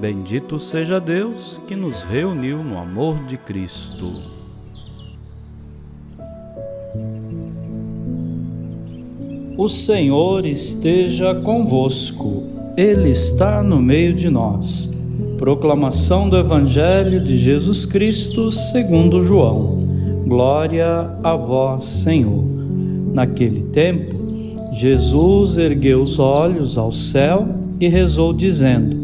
Bendito seja Deus que nos reuniu no amor de Cristo. O Senhor esteja convosco, Ele está no meio de nós. Proclamação do Evangelho de Jesus Cristo segundo João. Glória a vós, Senhor. Naquele tempo, Jesus ergueu os olhos ao céu e rezou, dizendo: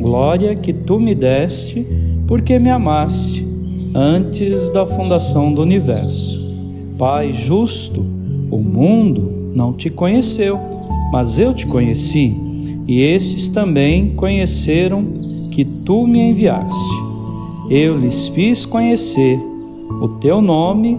glória que tu me deste, porque me amaste antes da fundação do universo. Pai justo, o mundo não te conheceu, mas eu te conheci, e esses também conheceram que tu me enviaste. Eu lhes fiz conhecer o teu nome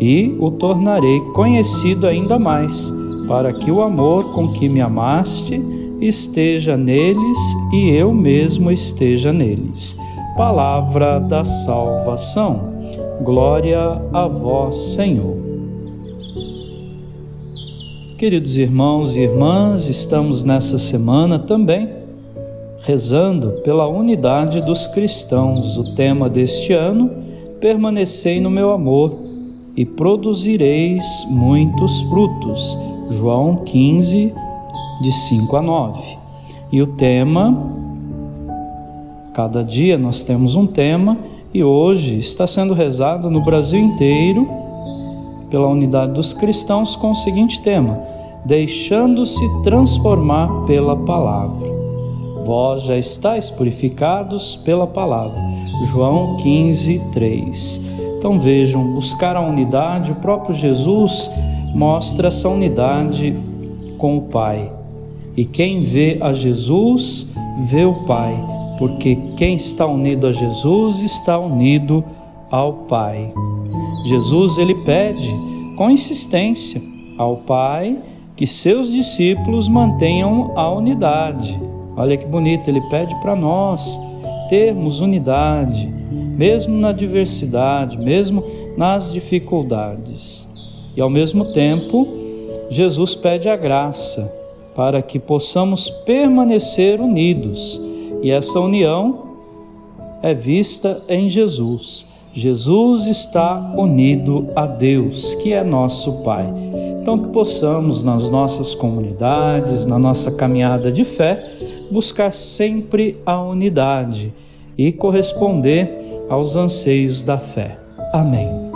e o tornarei conhecido ainda mais, para que o amor com que me amaste esteja neles e eu mesmo esteja neles. Palavra da salvação. Glória a vós, Senhor. Queridos irmãos e irmãs, estamos nessa semana também rezando pela unidade dos cristãos. O tema deste ano: permanecei no meu amor e produzireis muitos frutos. João 15, de 5 a 9. E o tema, cada dia nós temos um tema, e hoje está sendo rezado no Brasil inteiro pela unidade dos cristãos com o seguinte tema: deixando-se transformar pela palavra. Vós já estáis purificados pela palavra. João 15, 3. Então vejam, buscar a unidade, o próprio Jesus mostra essa unidade com o Pai. E quem vê a Jesus, vê o Pai, porque quem está unido a Jesus está unido ao Pai. Jesus ele pede com insistência ao Pai que seus discípulos mantenham a unidade. Olha que bonito, ele pede para nós termos unidade, mesmo na diversidade, mesmo nas dificuldades. E ao mesmo tempo, Jesus pede a graça para que possamos permanecer unidos. E essa união é vista em Jesus. Jesus está unido a Deus, que é nosso Pai. Então, que possamos, nas nossas comunidades, na nossa caminhada de fé, buscar sempre a unidade e corresponder aos anseios da fé. Amém.